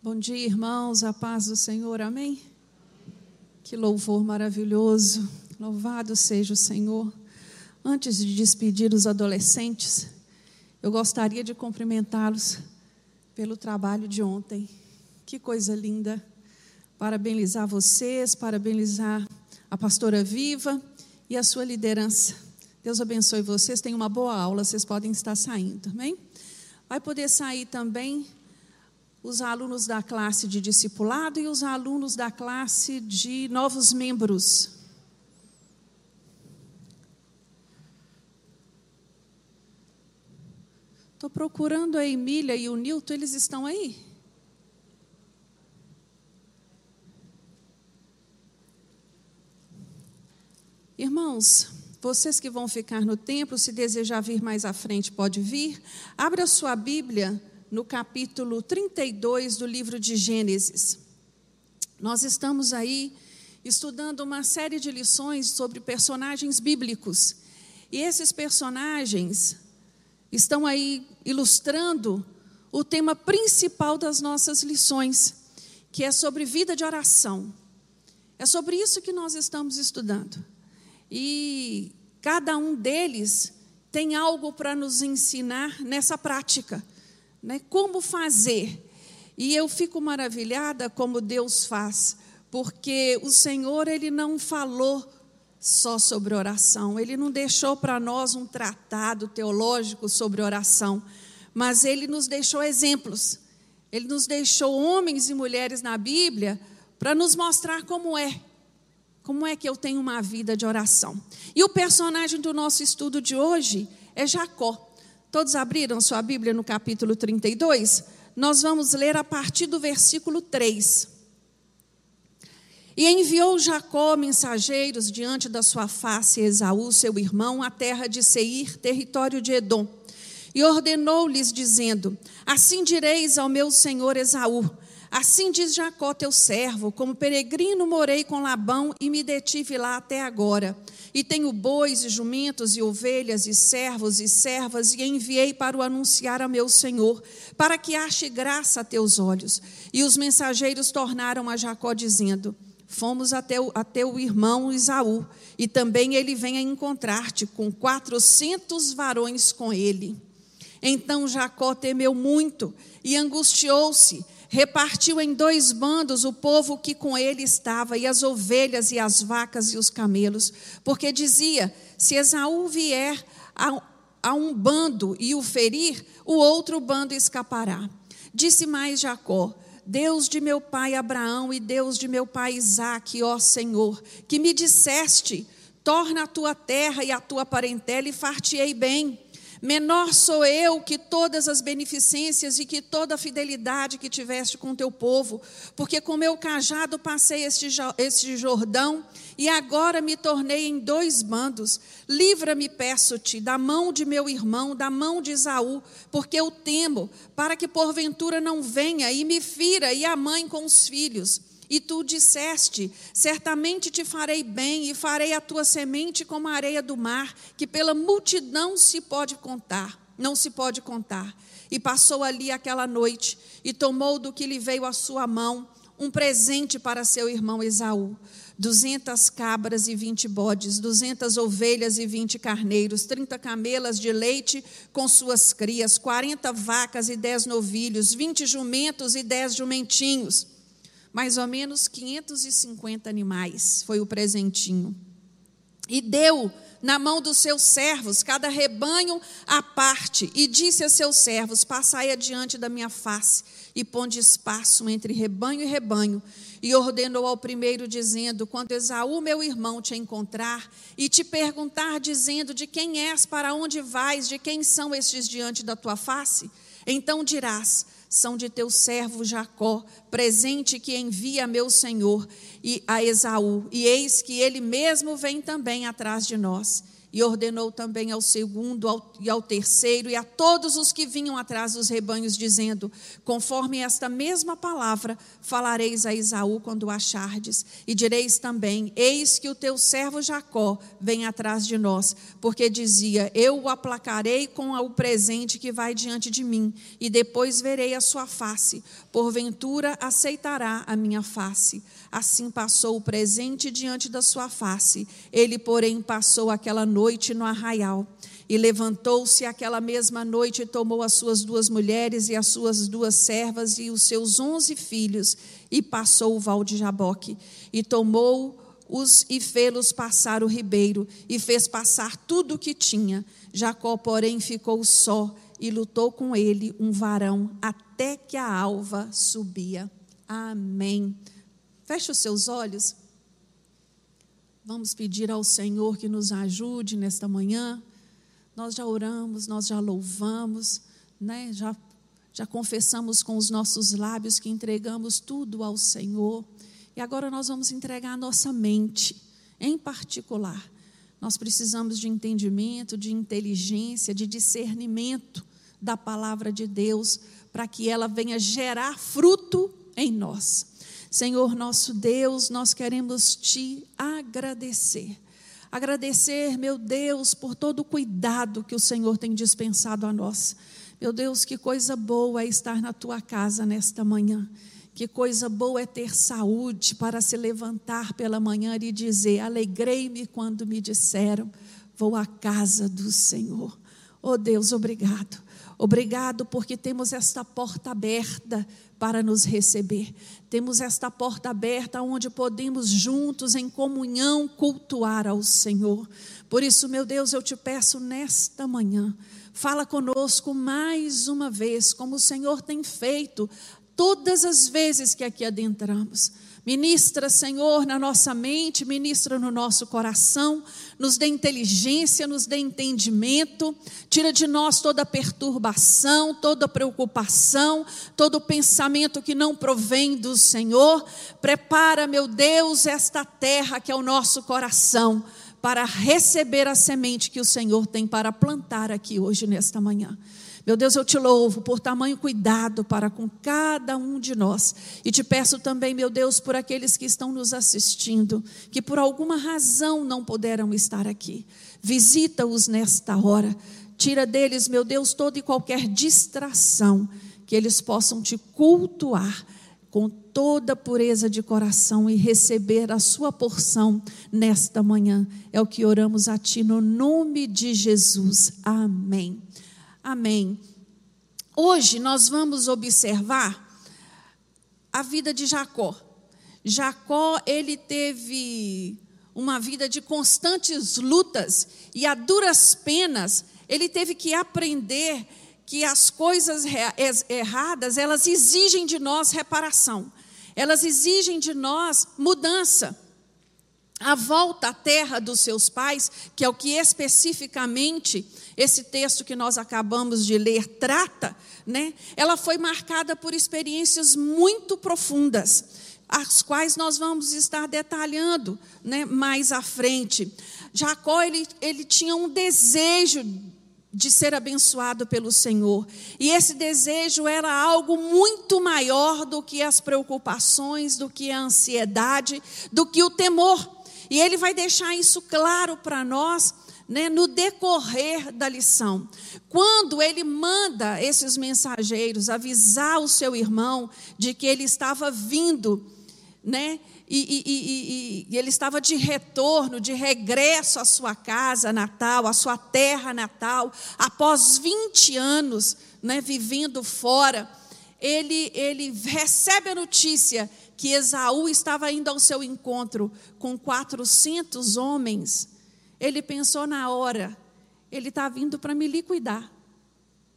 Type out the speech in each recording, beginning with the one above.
Bom dia, irmãos, a paz do Senhor, amém? Que louvor maravilhoso, louvado seja o Senhor. Antes de despedir os adolescentes, eu gostaria de cumprimentá-los pelo trabalho de ontem. Que coisa linda. Parabenizar vocês, parabenizar a pastora Viva e a sua liderança. Deus abençoe vocês. Tenham uma boa aula, vocês podem estar saindo, amém? Vai poder sair também os alunos da classe de discipulado e os alunos da classe de novos membros. Estou procurando a Emília e o Nilton, eles estão aí? Irmãos, vocês que vão ficar no templo, se desejar vir mais à frente, pode vir. Abra sua Bíblia no capítulo 32 do livro de Gênesis. Nós estamos aí estudando uma série de lições sobre personagens bíblicos. E esses personagens estão aí ilustrando o tema principal das nossas lições, que é sobre vida de oração. É sobre isso que nós estamos estudando. E cada um deles tem algo para nos ensinar nessa prática né? Como fazer? E eu fico maravilhada como Deus faz, porque o Senhor ele não falou só sobre oração, ele não deixou para nós um tratado teológico sobre oração, mas ele nos deixou exemplos. Ele nos deixou homens e mulheres na Bíblia para nos mostrar como é. Como é que eu tenho uma vida de oração? E o personagem do nosso estudo de hoje é Jacó. Todos abriram sua Bíblia no capítulo 32? Nós vamos ler a partir do versículo 3. E enviou Jacó mensageiros diante da sua face Esaú, seu irmão, à terra de Seir, território de Edom. E ordenou-lhes, dizendo: Assim direis ao meu senhor Esaú: Assim diz Jacó, teu servo: Como peregrino morei com Labão e me detive lá até agora. E tenho bois e jumentos e ovelhas e servos e servas, e enviei para o anunciar a meu senhor, para que ache graça a teus olhos. E os mensageiros tornaram a Jacó, dizendo: Fomos até o, até o irmão Isaú, e também ele vem a encontrar-te com quatrocentos varões com ele. Então Jacó temeu muito e angustiou-se repartiu em dois bandos o povo que com ele estava, e as ovelhas, e as vacas, e os camelos, porque dizia: se Esaú vier a, a um bando e o ferir, o outro bando escapará. Disse mais Jacó: Deus de meu pai Abraão e Deus de meu pai Isaque, ó Senhor, que me disseste: torna a tua terra e a tua parentela e fartiei bem. Menor sou eu que todas as beneficências e que toda a fidelidade que tiveste com teu povo, porque com meu cajado passei este, este Jordão e agora me tornei em dois bandos. Livra-me, peço-te, da mão de meu irmão, da mão de Esaú, porque eu temo, para que porventura não venha e me fira e a mãe com os filhos. E tu disseste: Certamente te farei bem, e farei a tua semente como a areia do mar, que pela multidão se pode contar, não se pode contar. E passou ali aquela noite, e tomou do que lhe veio à sua mão um presente para seu irmão Esaú. Duzentas cabras e vinte bodes, duzentas ovelhas e vinte carneiros, trinta camelas de leite com suas crias, quarenta vacas e dez novilhos, vinte jumentos e dez jumentinhos mais ou menos 550 animais, foi o presentinho. E deu na mão dos seus servos cada rebanho à parte, e disse a seus servos: Passai adiante da minha face, e ponde espaço entre rebanho e rebanho. E ordenou ao primeiro, dizendo: Quando Esaú, meu irmão, te encontrar e te perguntar, dizendo: De quem és, para onde vais, de quem são estes diante da tua face? Então dirás: são de teu servo Jacó, presente que envia meu senhor e a Esaú, e eis que ele mesmo vem também atrás de nós. E ordenou também ao segundo e ao terceiro e a todos os que vinham atrás dos rebanhos, dizendo: Conforme esta mesma palavra, falareis a Esaú quando achardes, e direis também: Eis que o teu servo Jacó vem atrás de nós, porque dizia: Eu o aplacarei com o presente que vai diante de mim, e depois verei a sua face. Porventura aceitará a minha face. Assim passou o presente diante da sua face. Ele, porém, passou aquela noite no arraial. E levantou-se aquela mesma noite e tomou as suas duas mulheres e as suas duas servas e os seus onze filhos e passou o val de Jaboque. E tomou os e fê-los passar o ribeiro e fez passar tudo o que tinha. Jacó, porém, ficou só e lutou com ele um varão até que a alva subia. Amém. Feche os seus olhos. Vamos pedir ao Senhor que nos ajude nesta manhã. Nós já oramos, nós já louvamos, né? já, já confessamos com os nossos lábios que entregamos tudo ao Senhor. E agora nós vamos entregar a nossa mente, em particular. Nós precisamos de entendimento, de inteligência, de discernimento da palavra de Deus, para que ela venha gerar fruto em nós. Senhor nosso Deus, nós queremos te agradecer. Agradecer, meu Deus, por todo o cuidado que o Senhor tem dispensado a nós. Meu Deus, que coisa boa é estar na tua casa nesta manhã. Que coisa boa é ter saúde para se levantar pela manhã e dizer: Alegrei-me quando me disseram, vou à casa do Senhor. Oh Deus, obrigado. Obrigado porque temos esta porta aberta para nos receber. Temos esta porta aberta onde podemos juntos em comunhão cultuar ao Senhor. Por isso, meu Deus, eu te peço nesta manhã, fala conosco mais uma vez, como o Senhor tem feito todas as vezes que aqui adentramos. Ministra, Senhor, na nossa mente, ministra no nosso coração, nos dê inteligência, nos dê entendimento, tira de nós toda perturbação, toda preocupação, todo pensamento que não provém do Senhor. Prepara, meu Deus, esta terra que é o nosso coração para receber a semente que o Senhor tem para plantar aqui hoje, nesta manhã. Meu Deus, eu te louvo por tamanho cuidado para com cada um de nós. E te peço também, meu Deus, por aqueles que estão nos assistindo, que por alguma razão não puderam estar aqui. Visita-os nesta hora. Tira deles, meu Deus, toda e qualquer distração, que eles possam te cultuar com toda pureza de coração e receber a sua porção nesta manhã. É o que oramos a Ti no nome de Jesus. Amém. Amém. Hoje nós vamos observar a vida de Jacó. Jacó, ele teve uma vida de constantes lutas e a duras penas, ele teve que aprender que as coisas erradas, elas exigem de nós reparação. Elas exigem de nós mudança. A volta à terra dos seus pais, que é o que especificamente esse texto que nós acabamos de ler trata, né? Ela foi marcada por experiências muito profundas, as quais nós vamos estar detalhando, né, mais à frente. Jacó ele, ele tinha um desejo de ser abençoado pelo Senhor. E esse desejo era algo muito maior do que as preocupações, do que a ansiedade, do que o temor. E ele vai deixar isso claro para nós né, no decorrer da lição. Quando ele manda esses mensageiros avisar o seu irmão de que ele estava vindo, né, e, e, e, e, ele estava de retorno, de regresso à sua casa natal, à sua terra natal, após 20 anos né, vivendo fora, ele, ele recebe a notícia que Esaú estava indo ao seu encontro com 400 homens ele pensou na hora, ele está vindo para me liquidar,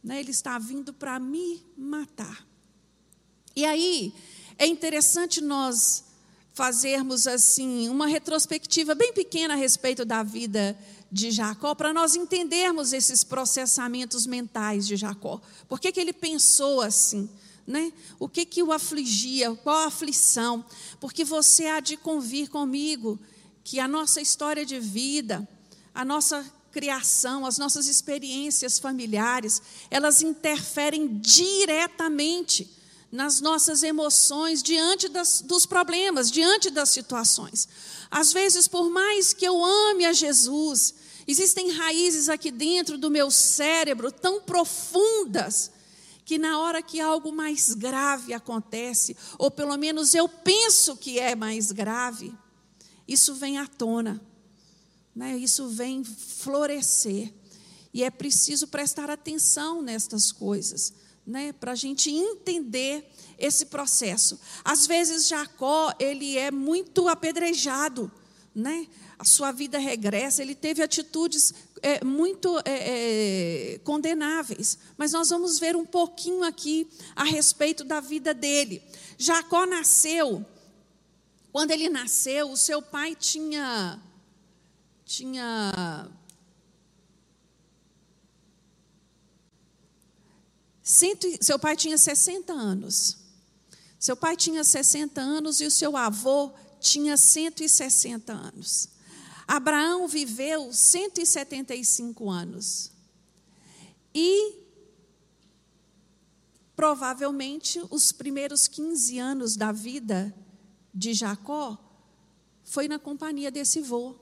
né? ele está vindo para me matar. E aí, é interessante nós fazermos assim uma retrospectiva bem pequena a respeito da vida de Jacó, para nós entendermos esses processamentos mentais de Jacó. Por que, que ele pensou assim? Né? O que, que o afligia? Qual a aflição? Porque você há de convir comigo que a nossa história de vida, a nossa criação, as nossas experiências familiares, elas interferem diretamente nas nossas emoções diante das, dos problemas, diante das situações. Às vezes, por mais que eu ame a Jesus, existem raízes aqui dentro do meu cérebro tão profundas que na hora que algo mais grave acontece, ou pelo menos eu penso que é mais grave, isso vem à tona, né? isso vem florescer. E é preciso prestar atenção nestas coisas, né? para a gente entender esse processo. Às vezes, Jacó, ele é muito apedrejado, né? a sua vida regressa, ele teve atitudes é, muito é, é, condenáveis. Mas nós vamos ver um pouquinho aqui a respeito da vida dele. Jacó nasceu quando ele nasceu, o seu pai tinha tinha seu pai tinha 60 anos. Seu pai tinha 60 anos e o seu avô tinha 160 anos. Abraão viveu 175 anos. E provavelmente os primeiros 15 anos da vida de Jacó foi na companhia desse avô.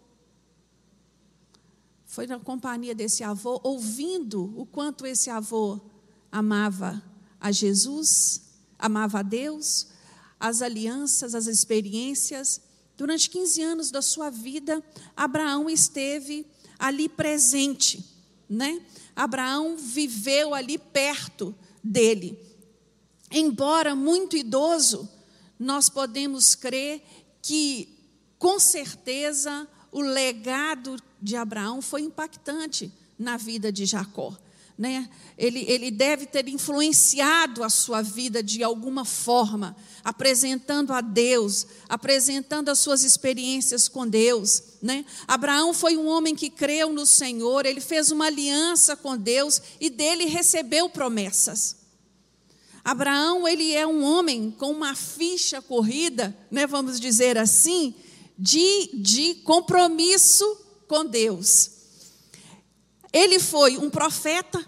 Foi na companhia desse avô, ouvindo o quanto esse avô amava a Jesus, amava a Deus, as alianças, as experiências. Durante 15 anos da sua vida, Abraão esteve ali presente, né? Abraão viveu ali perto dele. Embora muito idoso, nós podemos crer que, com certeza, o legado de Abraão foi impactante na vida de Jacó. Né? Ele, ele deve ter influenciado a sua vida de alguma forma, apresentando a Deus, apresentando as suas experiências com Deus. Né? Abraão foi um homem que creu no Senhor, ele fez uma aliança com Deus e dele recebeu promessas. Abraão, ele é um homem com uma ficha corrida, né, vamos dizer assim, de, de compromisso com Deus. Ele foi um profeta,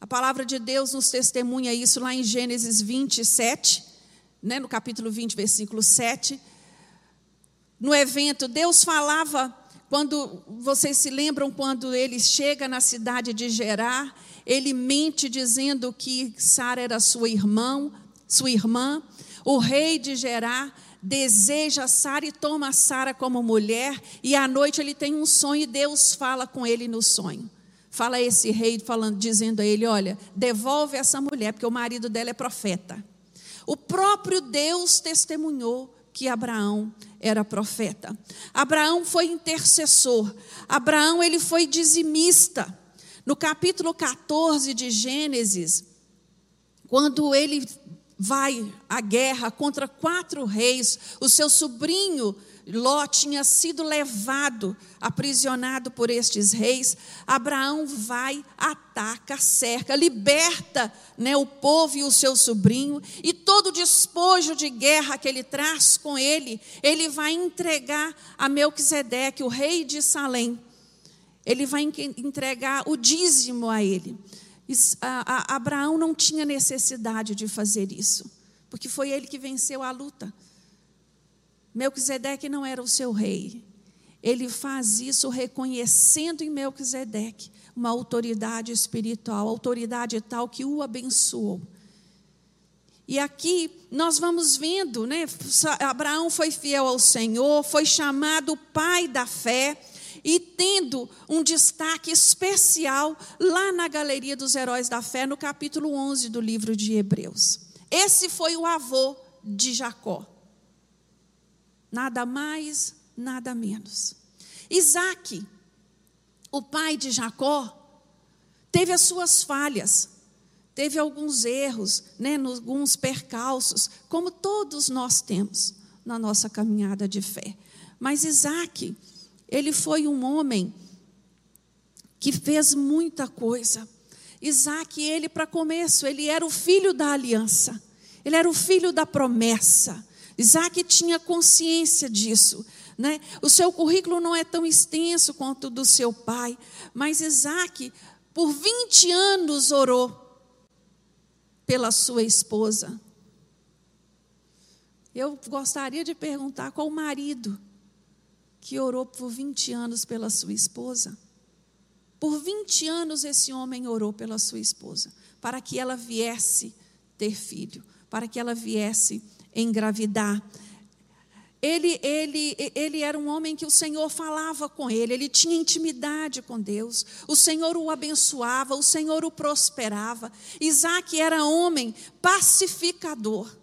a palavra de Deus nos testemunha isso lá em Gênesis 27, né, no capítulo 20, versículo 7. No evento, Deus falava, quando vocês se lembram, quando ele chega na cidade de Gerar, ele mente dizendo que Sara era sua irmã, sua irmã. O rei de Gerá deseja Sara e toma Sara como mulher, e à noite ele tem um sonho e Deus fala com ele no sonho. Fala esse rei falando, dizendo a ele: "Olha, devolve essa mulher, porque o marido dela é profeta". O próprio Deus testemunhou que Abraão era profeta. Abraão foi intercessor. Abraão ele foi dizimista. No capítulo 14 de Gênesis, quando ele vai à guerra contra quatro reis, o seu sobrinho Ló tinha sido levado, aprisionado por estes reis. Abraão vai, ataca, cerca, liberta né, o povo e o seu sobrinho, e todo o despojo de guerra que ele traz com ele, ele vai entregar a Melquisedeque, o rei de Salém ele vai entregar o dízimo a ele. Abraão não tinha necessidade de fazer isso, porque foi ele que venceu a luta. Melquisedeque não era o seu rei. Ele faz isso reconhecendo em Melquisedeque uma autoridade espiritual, autoridade tal que o abençoou. E aqui nós vamos vendo, né? Abraão foi fiel ao Senhor, foi chamado pai da fé e tendo um destaque especial lá na Galeria dos Heróis da Fé, no capítulo 11 do livro de Hebreus. Esse foi o avô de Jacó. Nada mais, nada menos. Isaac, o pai de Jacó, teve as suas falhas, teve alguns erros, né, alguns percalços, como todos nós temos na nossa caminhada de fé. Mas Isaac, ele foi um homem que fez muita coisa. Isaac, ele, para começo, ele era o filho da aliança, ele era o filho da promessa. Isaac tinha consciência disso, Né? O seu currículo não é tão extenso quanto o do seu pai, mas Isaac, por 20 anos, orou pela sua esposa. Eu gostaria de perguntar qual marido que orou por 20 anos pela sua esposa. Por 20 anos esse homem orou pela sua esposa, para que ela viesse ter filho, para que ela viesse engravidar. Ele, ele, ele era um homem que o Senhor falava com ele, ele tinha intimidade com Deus, o Senhor o abençoava, o Senhor o prosperava. Isaac era homem pacificador.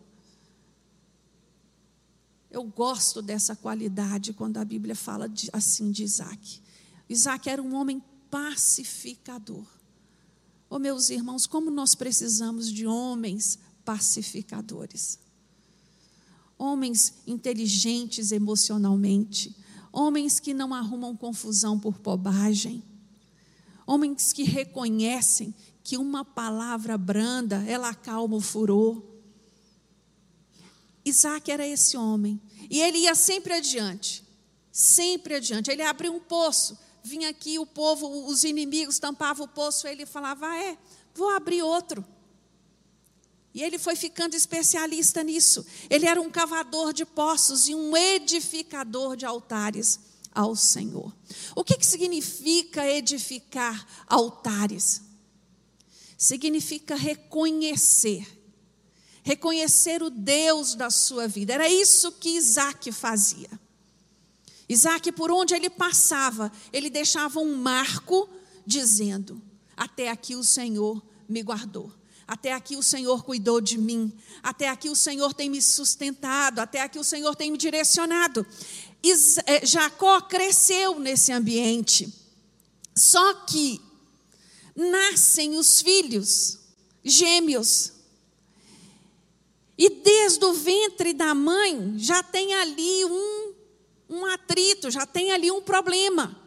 Eu gosto dessa qualidade quando a Bíblia fala de, assim de Isaac. Isaac era um homem pacificador. Oh, meus irmãos, como nós precisamos de homens pacificadores. Homens inteligentes emocionalmente, homens que não arrumam confusão por bobagem, homens que reconhecem que uma palavra branda, ela acalma o furor. Isaac era esse homem. E ele ia sempre adiante. Sempre adiante. Ele abriu um poço. Vinha aqui o povo, os inimigos tampavam o poço. Ele falava: ah, é, vou abrir outro. E ele foi ficando especialista nisso. Ele era um cavador de poços e um edificador de altares ao Senhor. O que, que significa edificar altares? Significa reconhecer reconhecer o Deus da sua vida. Era isso que Isaac fazia. Isaac, por onde ele passava, ele deixava um marco dizendo: Até aqui o Senhor me guardou. Até aqui o Senhor cuidou de mim. Até aqui o Senhor tem me sustentado. Até aqui o Senhor tem me direcionado. Eh, Jacó cresceu nesse ambiente. Só que nascem os filhos gêmeos. E desde o ventre da mãe já tem ali um, um atrito, já tem ali um problema.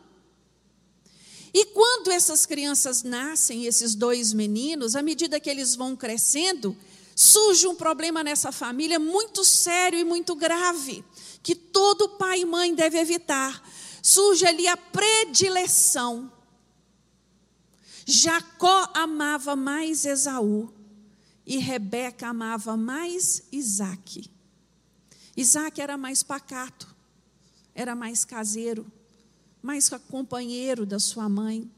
E quando essas crianças nascem, esses dois meninos, à medida que eles vão crescendo, surge um problema nessa família muito sério e muito grave, que todo pai e mãe deve evitar. Surge ali a predileção. Jacó amava mais Esaú e Rebeca amava mais Isaac. Isaac era mais pacato, era mais caseiro, mais companheiro da sua mãe.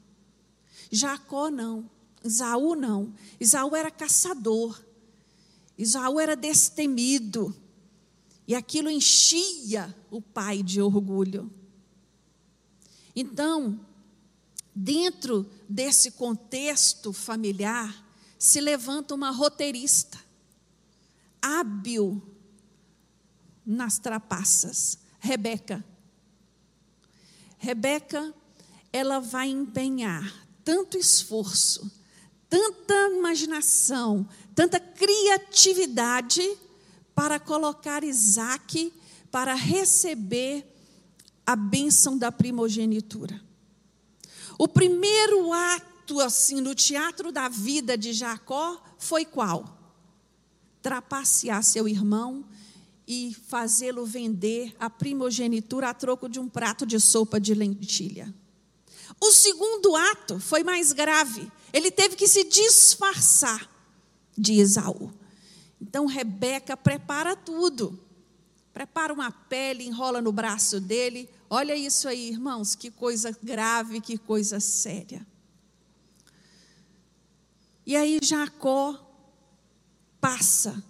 Jacó não, Isaú não. Isaú era caçador, Isaú era destemido, e aquilo enchia o pai de orgulho. Então, dentro desse contexto familiar, se levanta uma roteirista, hábil nas trapaças, Rebeca. Rebeca, ela vai empenhar tanto esforço, tanta imaginação, tanta criatividade para colocar Isaac para receber a bênção da primogenitura. O primeiro ato ato assim no teatro da vida de Jacó foi qual? Trapacear seu irmão e fazê-lo vender a primogenitura a troco de um prato de sopa de lentilha. O segundo ato foi mais grave. Ele teve que se disfarçar de Esaú. Então Rebeca prepara tudo. Prepara uma pele, enrola no braço dele. Olha isso aí, irmãos, que coisa grave, que coisa séria. E aí Jacó passa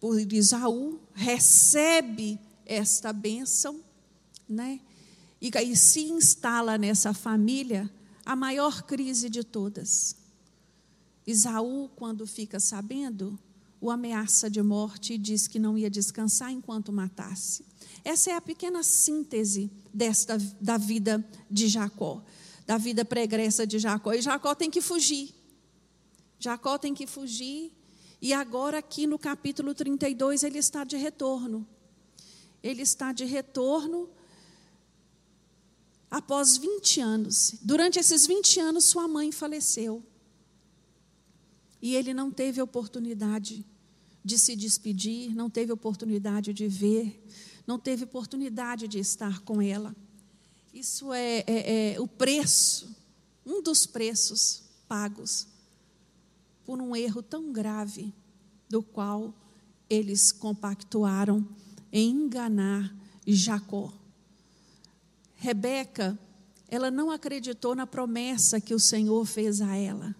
por Isaú, recebe esta bênção, né? E aí se instala nessa família a maior crise de todas. Isaú, quando fica sabendo, o ameaça de morte e diz que não ia descansar enquanto matasse. Essa é a pequena síntese desta da vida de Jacó da vida pregressa de Jacó. E Jacó tem que fugir. Jacó tem que fugir. E agora, aqui no capítulo 32, ele está de retorno. Ele está de retorno após 20 anos. Durante esses 20 anos, sua mãe faleceu. E ele não teve oportunidade de se despedir, não teve oportunidade de ver, não teve oportunidade de estar com ela. Isso é, é, é o preço, um dos preços pagos por um erro tão grave do qual eles compactuaram em enganar Jacó. Rebeca, ela não acreditou na promessa que o Senhor fez a ela,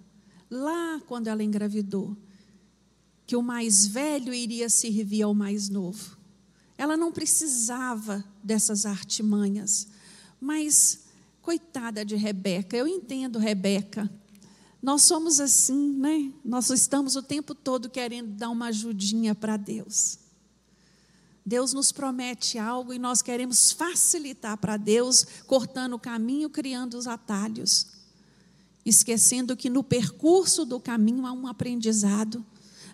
lá quando ela engravidou, que o mais velho iria servir ao mais novo. Ela não precisava dessas artimanhas, mas coitada de Rebeca, eu entendo Rebeca. Nós somos assim, né? Nós estamos o tempo todo querendo dar uma ajudinha para Deus. Deus nos promete algo e nós queremos facilitar para Deus, cortando o caminho, criando os atalhos, esquecendo que no percurso do caminho há um aprendizado,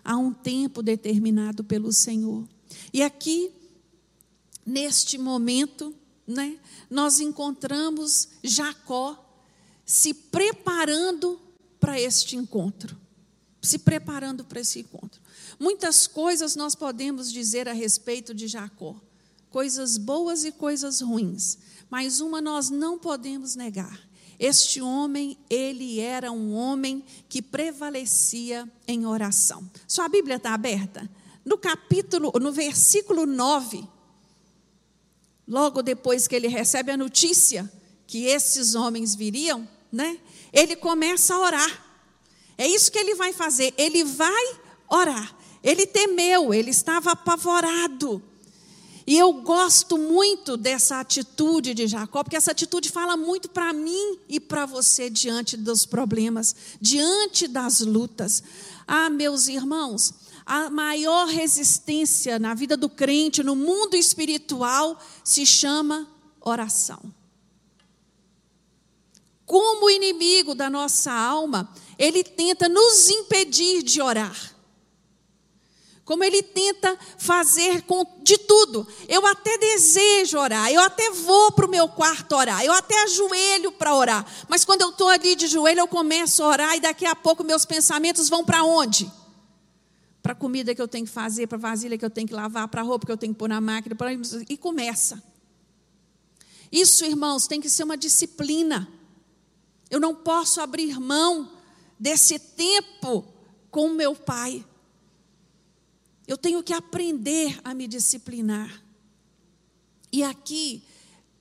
há um tempo determinado pelo Senhor. E aqui, neste momento, né, nós encontramos Jacó se preparando para este encontro. Se preparando para esse encontro. Muitas coisas nós podemos dizer a respeito de Jacó, coisas boas e coisas ruins, mas uma nós não podemos negar. Este homem, ele era um homem que prevalecia em oração. Sua Bíblia está aberta? No capítulo, no versículo 9, logo depois que ele recebe a notícia que esses homens viriam, né? Ele começa a orar. É isso que ele vai fazer. Ele vai orar. Ele temeu, ele estava apavorado. E eu gosto muito dessa atitude de Jacó, porque essa atitude fala muito para mim e para você diante dos problemas, diante das lutas. Ah, meus irmãos, a maior resistência na vida do crente, no mundo espiritual, se chama oração. Como inimigo da nossa alma, ele tenta nos impedir de orar como ele tenta fazer de tudo. Eu até desejo orar, eu até vou para o meu quarto orar, eu até ajoelho para orar, mas quando eu estou ali de joelho, eu começo a orar e daqui a pouco meus pensamentos vão para onde? Para a comida que eu tenho que fazer, para a vasilha que eu tenho que lavar, para a roupa que eu tenho que pôr na máquina, pra... e começa. Isso, irmãos, tem que ser uma disciplina. Eu não posso abrir mão desse tempo com meu pai. Eu tenho que aprender a me disciplinar. E aqui,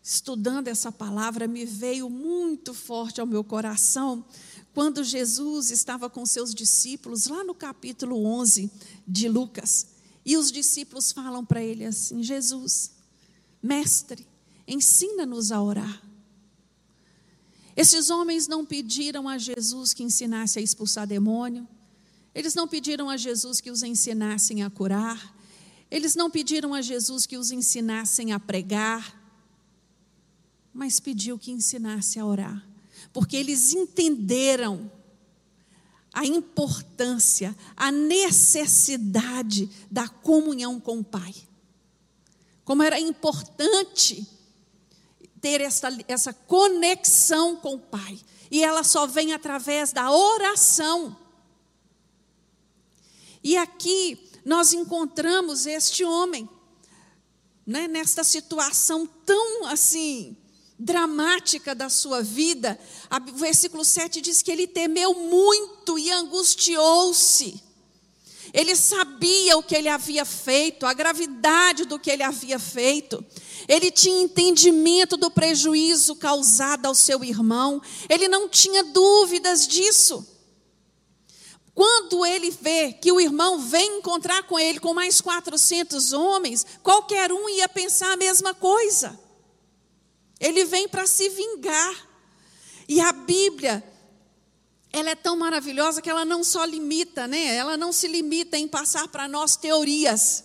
estudando essa palavra, me veio muito forte ao meu coração quando Jesus estava com seus discípulos, lá no capítulo 11 de Lucas. E os discípulos falam para ele assim: Jesus, mestre, ensina-nos a orar. Esses homens não pediram a Jesus que ensinasse a expulsar demônio, eles não pediram a Jesus que os ensinassem a curar, eles não pediram a Jesus que os ensinassem a pregar, mas pediu que ensinasse a orar, porque eles entenderam a importância, a necessidade da comunhão com o Pai. Como era importante ter essa, essa conexão com o Pai. E ela só vem através da oração. E aqui nós encontramos este homem, né, nesta situação tão assim dramática da sua vida. O versículo 7 diz que ele temeu muito e angustiou-se. Ele sabia o que ele havia feito, a gravidade do que ele havia feito. Ele tinha entendimento do prejuízo causado ao seu irmão. Ele não tinha dúvidas disso. Quando ele vê que o irmão vem encontrar com ele com mais 400 homens, qualquer um ia pensar a mesma coisa. Ele vem para se vingar. E a Bíblia, ela é tão maravilhosa que ela não só limita, né? Ela não se limita em passar para nós teorias.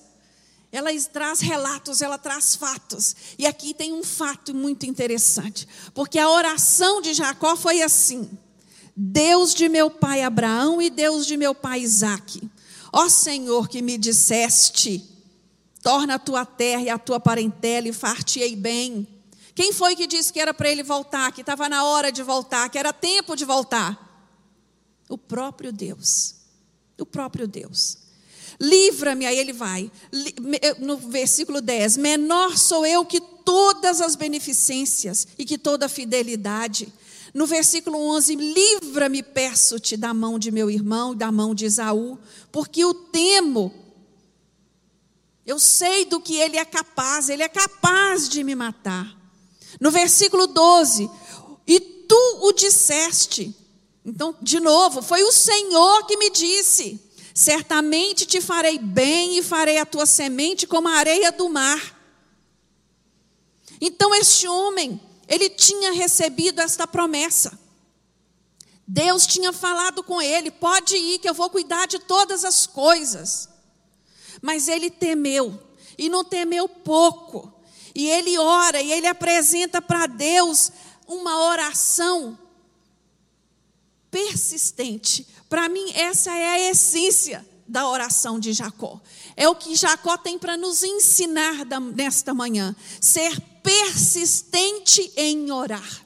Ela traz relatos, ela traz fatos. E aqui tem um fato muito interessante, porque a oração de Jacó foi assim: Deus de meu pai Abraão e Deus de meu pai Isaque. Ó Senhor que me disseste, torna a tua terra e a tua parentela e fartei bem. Quem foi que disse que era para ele voltar, que estava na hora de voltar, que era tempo de voltar? O próprio Deus. O próprio Deus. Livra-me, aí ele vai, no versículo 10: Menor sou eu que todas as beneficências e que toda a fidelidade. No versículo 11: Livra-me, peço-te, da mão de meu irmão e da mão de Esaú, porque o temo. Eu sei do que ele é capaz, ele é capaz de me matar. No versículo 12: E tu o disseste. Então, de novo, foi o Senhor que me disse. Certamente te farei bem e farei a tua semente como a areia do mar. Então este homem, ele tinha recebido esta promessa. Deus tinha falado com ele: pode ir, que eu vou cuidar de todas as coisas. Mas ele temeu, e não temeu pouco. E ele ora, e ele apresenta para Deus uma oração persistente. Para mim, essa é a essência da oração de Jacó. É o que Jacó tem para nos ensinar nesta manhã: ser persistente em orar.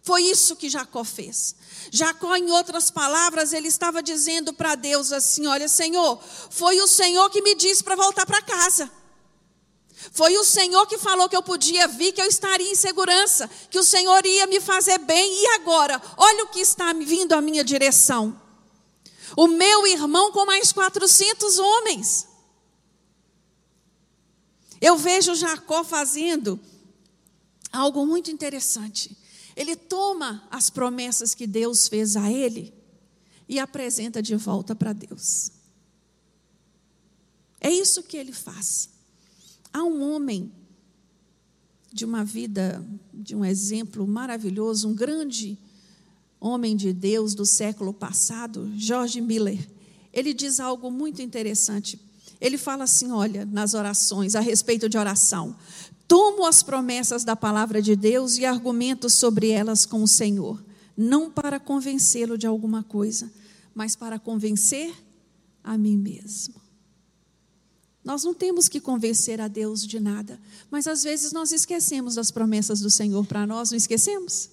Foi isso que Jacó fez. Jacó, em outras palavras, ele estava dizendo para Deus assim: Olha, Senhor, foi o Senhor que me disse para voltar para casa. Foi o Senhor que falou que eu podia vir, que eu estaria em segurança, que o Senhor ia me fazer bem. E agora, olha o que está vindo à minha direção. O meu irmão com mais 400 homens. Eu vejo Jacó fazendo algo muito interessante. Ele toma as promessas que Deus fez a ele e apresenta de volta para Deus. É isso que ele faz. Há um homem de uma vida, de um exemplo maravilhoso, um grande homem de Deus do século passado, George Miller. Ele diz algo muito interessante. Ele fala assim: olha, nas orações, a respeito de oração. Tomo as promessas da palavra de Deus e argumento sobre elas com o Senhor, não para convencê-lo de alguma coisa, mas para convencer a mim mesmo. Nós não temos que convencer a Deus de nada, mas às vezes nós esquecemos das promessas do Senhor para nós, não esquecemos?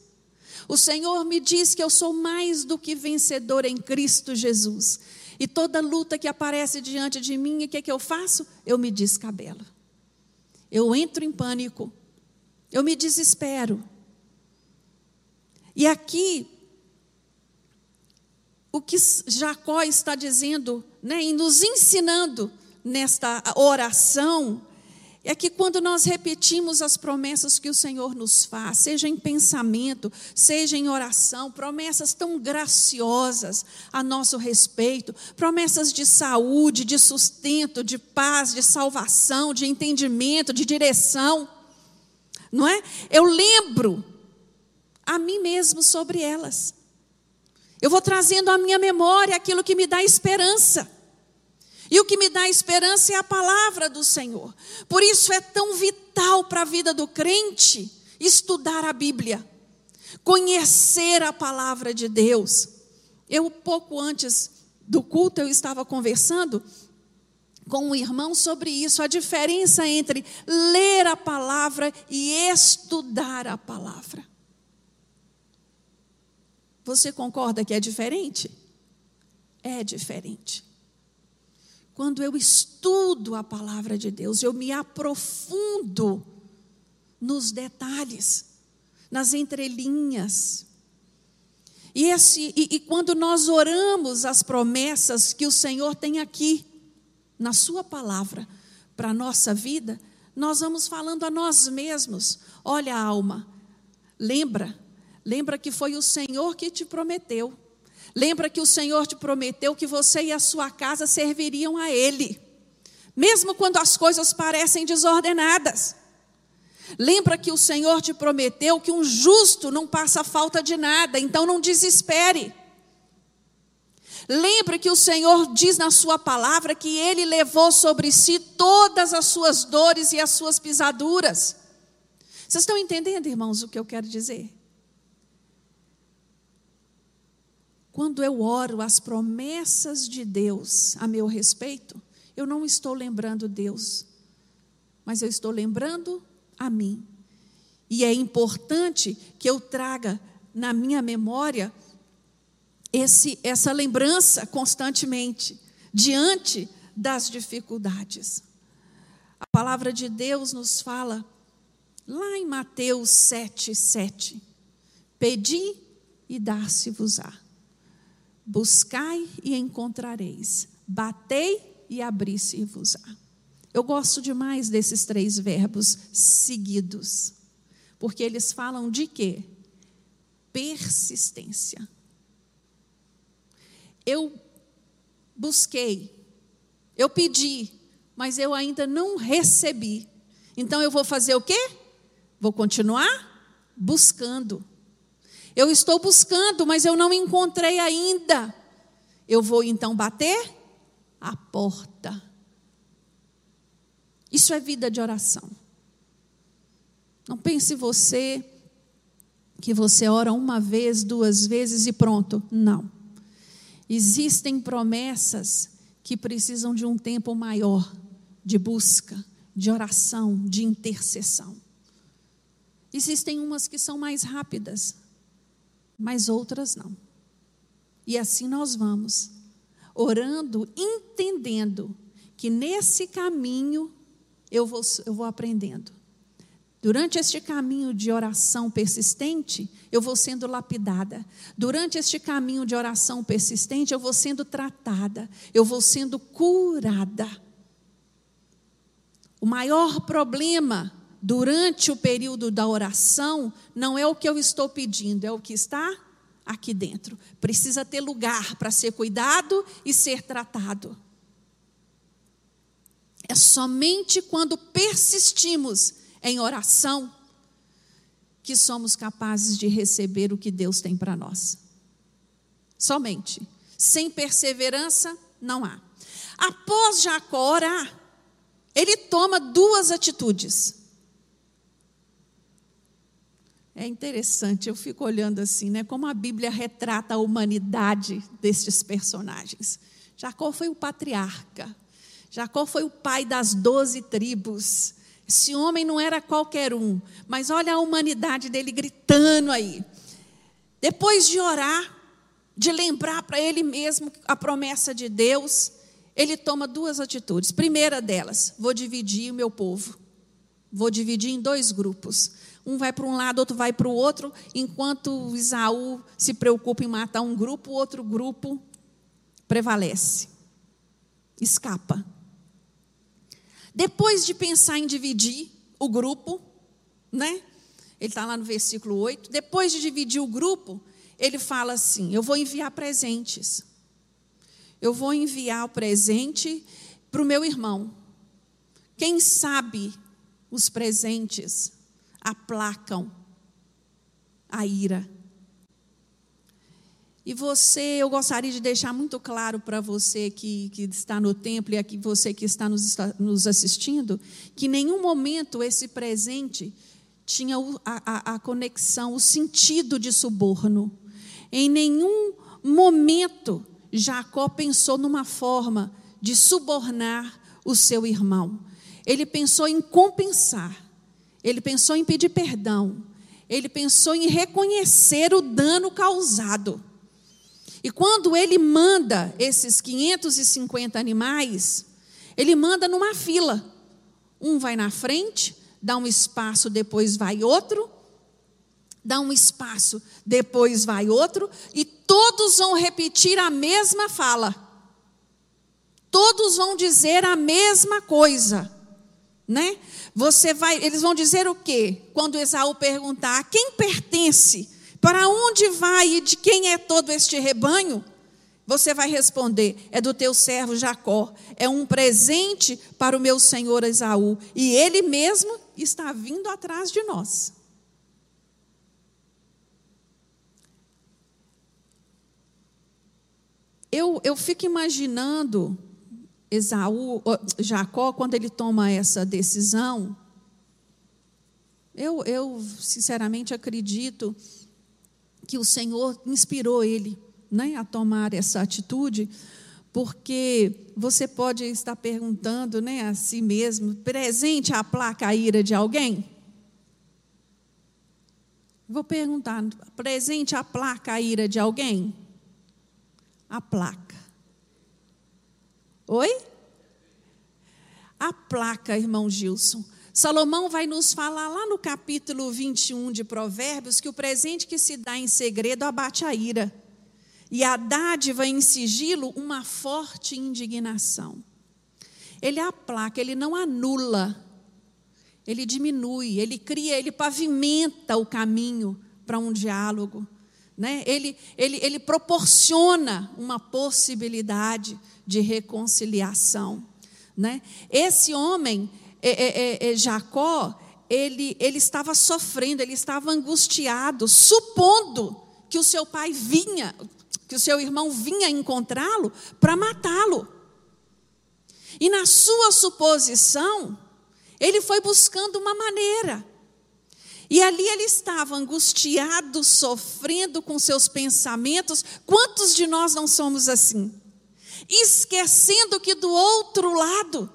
O Senhor me diz que eu sou mais do que vencedor em Cristo Jesus. E toda luta que aparece diante de mim, o que, é que eu faço? Eu me descabelo. Eu entro em pânico. Eu me desespero. E aqui, o que Jacó está dizendo, né, e nos ensinando nesta oração, é que quando nós repetimos as promessas que o Senhor nos faz, seja em pensamento, seja em oração, promessas tão graciosas a nosso respeito, promessas de saúde, de sustento, de paz, de salvação, de entendimento, de direção, não é? Eu lembro a mim mesmo sobre elas. Eu vou trazendo à minha memória aquilo que me dá esperança. E o que me dá esperança é a palavra do Senhor. Por isso é tão vital para a vida do crente estudar a Bíblia, conhecer a palavra de Deus. Eu, pouco antes do culto, eu estava conversando com um irmão sobre isso, a diferença entre ler a palavra e estudar a palavra. Você concorda que é diferente? É diferente. Quando eu estudo a palavra de Deus, eu me aprofundo nos detalhes, nas entrelinhas. E, esse, e, e quando nós oramos as promessas que o Senhor tem aqui, na Sua palavra, para a nossa vida, nós vamos falando a nós mesmos: olha, alma, lembra, lembra que foi o Senhor que te prometeu. Lembra que o Senhor te prometeu que você e a sua casa serviriam a Ele, mesmo quando as coisas parecem desordenadas. Lembra que o Senhor te prometeu que um justo não passa falta de nada, então não desespere. Lembre que o Senhor diz na Sua palavra que Ele levou sobre si todas as suas dores e as suas pisaduras. Vocês estão entendendo, irmãos, o que eu quero dizer? Quando eu oro as promessas de Deus a meu respeito, eu não estou lembrando Deus, mas eu estou lembrando a mim. E é importante que eu traga na minha memória esse, essa lembrança constantemente, diante das dificuldades. A palavra de Deus nos fala lá em Mateus 7, 7. Pedi e dar-se-vos-á. Buscai e encontrareis. Batei e abri-se-vos-á. Eu gosto demais desses três verbos seguidos, porque eles falam de quê? Persistência. Eu busquei, eu pedi, mas eu ainda não recebi. Então eu vou fazer o quê? Vou continuar buscando. Eu estou buscando, mas eu não encontrei ainda. Eu vou então bater a porta. Isso é vida de oração. Não pense você que você ora uma vez, duas vezes e pronto. Não. Existem promessas que precisam de um tempo maior de busca, de oração, de intercessão. Existem umas que são mais rápidas, mas outras não. E assim nós vamos, orando, entendendo que nesse caminho eu vou, eu vou aprendendo. Durante este caminho de oração persistente, eu vou sendo lapidada. Durante este caminho de oração persistente, eu vou sendo tratada, eu vou sendo curada. O maior problema durante o período da oração não é o que eu estou pedindo, é o que está aqui dentro. Precisa ter lugar para ser cuidado e ser tratado. É somente quando persistimos em oração que somos capazes de receber o que Deus tem para nós. Somente. Sem perseverança, não há. Após Jacó orar, ele toma duas atitudes. É interessante, eu fico olhando assim, né? Como a Bíblia retrata a humanidade destes personagens. Jacó foi o patriarca. Jacó foi o pai das doze tribos. Esse homem não era qualquer um, mas olha a humanidade dele gritando aí. Depois de orar, de lembrar para ele mesmo a promessa de Deus, ele toma duas atitudes. Primeira delas, vou dividir o meu povo. Vou dividir em dois grupos. Um vai para um lado, outro vai para o outro, enquanto Isaú se preocupa em matar um grupo, o outro grupo prevalece, escapa. Depois de pensar em dividir o grupo, né? Ele está lá no versículo 8. Depois de dividir o grupo, ele fala assim: Eu vou enviar presentes. Eu vou enviar o presente para o meu irmão. Quem sabe os presentes aplacam a ira. E você, eu gostaria de deixar muito claro para você que, que está no templo e aqui você que está nos, nos assistindo, que em nenhum momento esse presente tinha a, a, a conexão, o sentido de suborno. Em nenhum momento Jacó pensou numa forma de subornar o seu irmão. Ele pensou em compensar. Ele pensou em pedir perdão. Ele pensou em reconhecer o dano causado. E quando ele manda esses 550 animais, ele manda numa fila. Um vai na frente, dá um espaço, depois vai outro, dá um espaço, depois vai outro, e todos vão repetir a mesma fala. Todos vão dizer a mesma coisa, né? Você vai, eles vão dizer o quê? Quando Esaú perguntar: "A quem pertence? Para onde vai e de quem é todo este rebanho?" Você vai responder: é do teu servo Jacó, é um presente para o meu senhor Esaú, e ele mesmo está vindo atrás de nós. Eu, eu fico imaginando Esaú, Jacó, quando ele toma essa decisão. Eu, eu sinceramente acredito que o Senhor inspirou ele né, a tomar essa atitude, porque você pode estar perguntando né, a si mesmo: presente a placa a ira de alguém? Vou perguntar: presente a placa a ira de alguém? a placa. Oi? a placa, irmão Gilson. Salomão vai nos falar lá no capítulo 21 de Provérbios que o presente que se dá em segredo abate a ira, e a dádiva em sigilo uma forte indignação. Ele aplaca, ele não anula, ele diminui, ele cria, ele pavimenta o caminho para um diálogo. Né? Ele, ele, ele proporciona uma possibilidade de reconciliação. Né? Esse homem, é, é, é, é, Jacó, ele, ele estava sofrendo, ele estava angustiado, supondo que o seu pai vinha, que o seu irmão vinha encontrá-lo para matá-lo. E na sua suposição, ele foi buscando uma maneira. E ali ele estava angustiado, sofrendo com seus pensamentos. Quantos de nós não somos assim? Esquecendo que do outro lado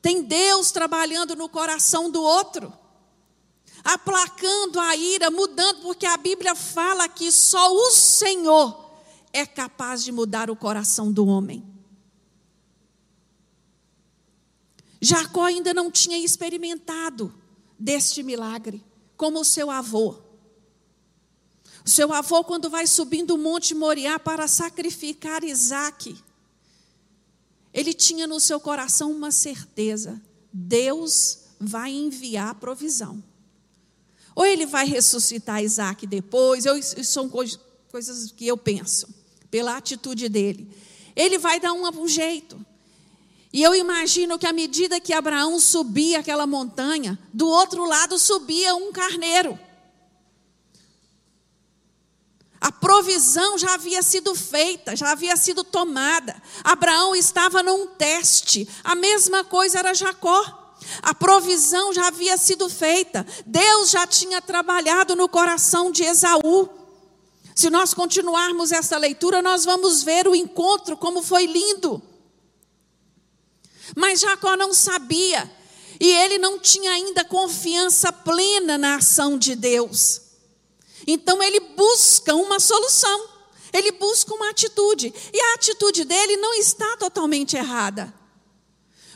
tem Deus trabalhando no coração do outro, aplacando a ira, mudando, porque a Bíblia fala que só o Senhor é capaz de mudar o coração do homem. Jacó ainda não tinha experimentado deste milagre como o seu avô. O seu avô, quando vai subindo o Monte Moriá para sacrificar Isaac, ele tinha no seu coração uma certeza: Deus vai enviar provisão. Ou ele vai ressuscitar Isaac depois, eu, são coisas que eu penso, pela atitude dele. Ele vai dar um, um jeito. E eu imagino que à medida que Abraão subia aquela montanha, do outro lado subia um carneiro. A provisão já havia sido feita, já havia sido tomada. Abraão estava num teste. A mesma coisa era Jacó. A provisão já havia sido feita. Deus já tinha trabalhado no coração de Esaú. Se nós continuarmos essa leitura, nós vamos ver o encontro, como foi lindo. Mas Jacó não sabia, e ele não tinha ainda confiança plena na ação de Deus. Então ele busca uma solução, ele busca uma atitude, e a atitude dele não está totalmente errada.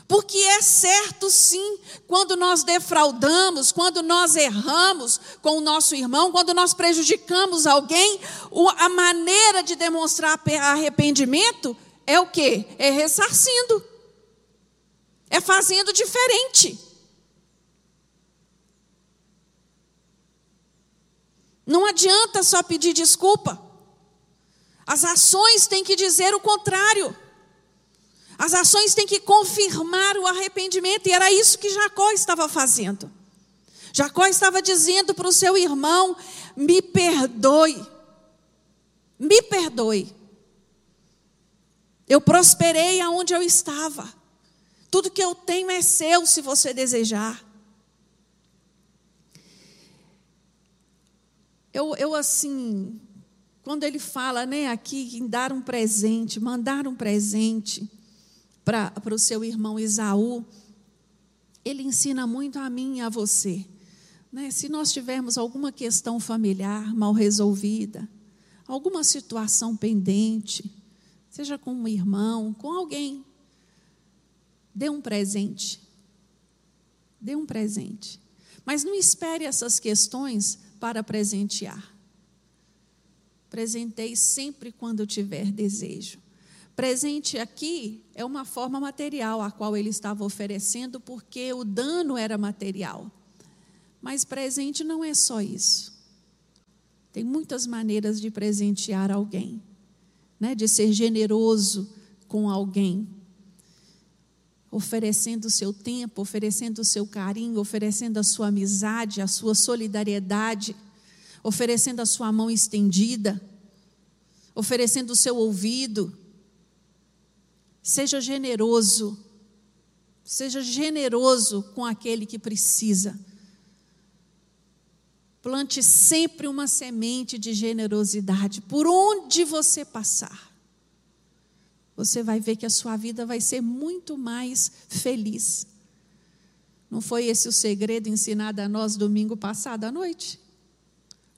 Porque é certo sim, quando nós defraudamos, quando nós erramos com o nosso irmão, quando nós prejudicamos alguém, a maneira de demonstrar arrependimento é o quê? É ressarcindo. É fazendo diferente. Não adianta só pedir desculpa. As ações têm que dizer o contrário. As ações têm que confirmar o arrependimento, e era isso que Jacó estava fazendo. Jacó estava dizendo para o seu irmão: me perdoe, me perdoe. Eu prosperei aonde eu estava. Tudo que eu tenho é seu se você desejar. Eu, eu assim, quando ele fala né, aqui em dar um presente, mandar um presente para o seu irmão Isaú, ele ensina muito a mim e a você. Né? Se nós tivermos alguma questão familiar mal resolvida, alguma situação pendente, seja com um irmão, com alguém Dê um presente. Dê um presente. Mas não espere essas questões para presentear. Presentei sempre quando tiver desejo. Presente aqui é uma forma material a qual ele estava oferecendo, porque o dano era material. Mas presente não é só isso. Tem muitas maneiras de presentear alguém, né? de ser generoso com alguém oferecendo o seu tempo, oferecendo o seu carinho, oferecendo a sua amizade, a sua solidariedade, oferecendo a sua mão estendida, oferecendo o seu ouvido. Seja generoso, seja generoso com aquele que precisa. Plante sempre uma semente de generosidade por onde você passar você vai ver que a sua vida vai ser muito mais feliz. Não foi esse o segredo ensinado a nós domingo passado à noite?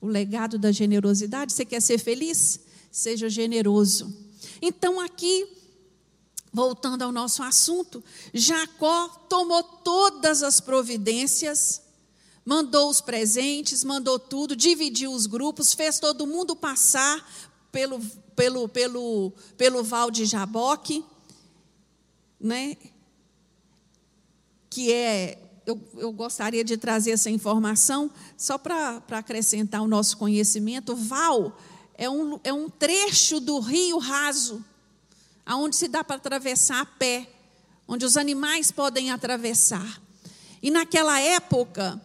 O legado da generosidade. Você quer ser feliz? Seja generoso. Então, aqui, voltando ao nosso assunto, Jacó tomou todas as providências, mandou os presentes, mandou tudo, dividiu os grupos, fez todo mundo passar pelo, pelo, pelo, pelo val de Jaboque, né? que é. Eu, eu gostaria de trazer essa informação só para acrescentar o nosso conhecimento. Val é um, é um trecho do rio raso aonde se dá para atravessar a pé, onde os animais podem atravessar. E naquela época,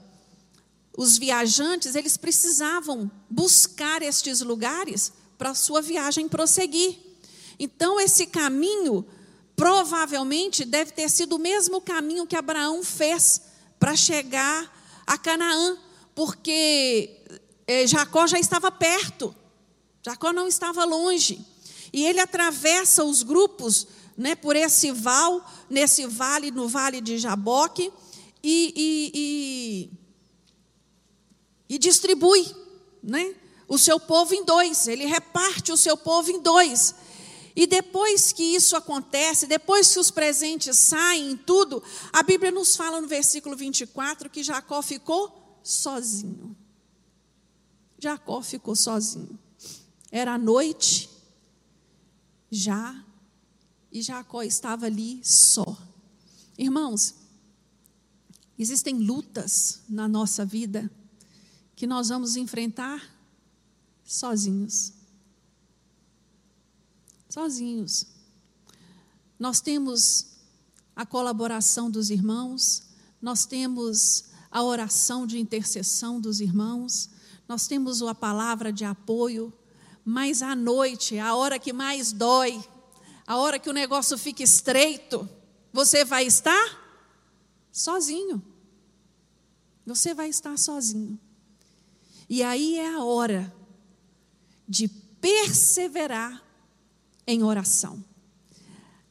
os viajantes, eles precisavam buscar estes lugares para a sua viagem prosseguir. Então, esse caminho provavelmente deve ter sido o mesmo caminho que Abraão fez para chegar a Canaã, porque eh, Jacó já estava perto, Jacó não estava longe. E ele atravessa os grupos né, por esse val, nesse vale, no vale de Jaboque, e, e, e, e distribui né, o seu povo em dois. Ele reparte o seu povo em dois. E depois que isso acontece, depois que os presentes saem em tudo, a Bíblia nos fala no versículo 24 que Jacó ficou sozinho. Jacó ficou sozinho. Era noite, já, e Jacó estava ali só. Irmãos, existem lutas na nossa vida que nós vamos enfrentar sozinhos. Sozinhos. Nós temos a colaboração dos irmãos, nós temos a oração de intercessão dos irmãos, nós temos a palavra de apoio mas à noite, a hora que mais dói, a hora que o negócio fica estreito, você vai estar sozinho. Você vai estar sozinho. E aí é a hora de perseverar em oração.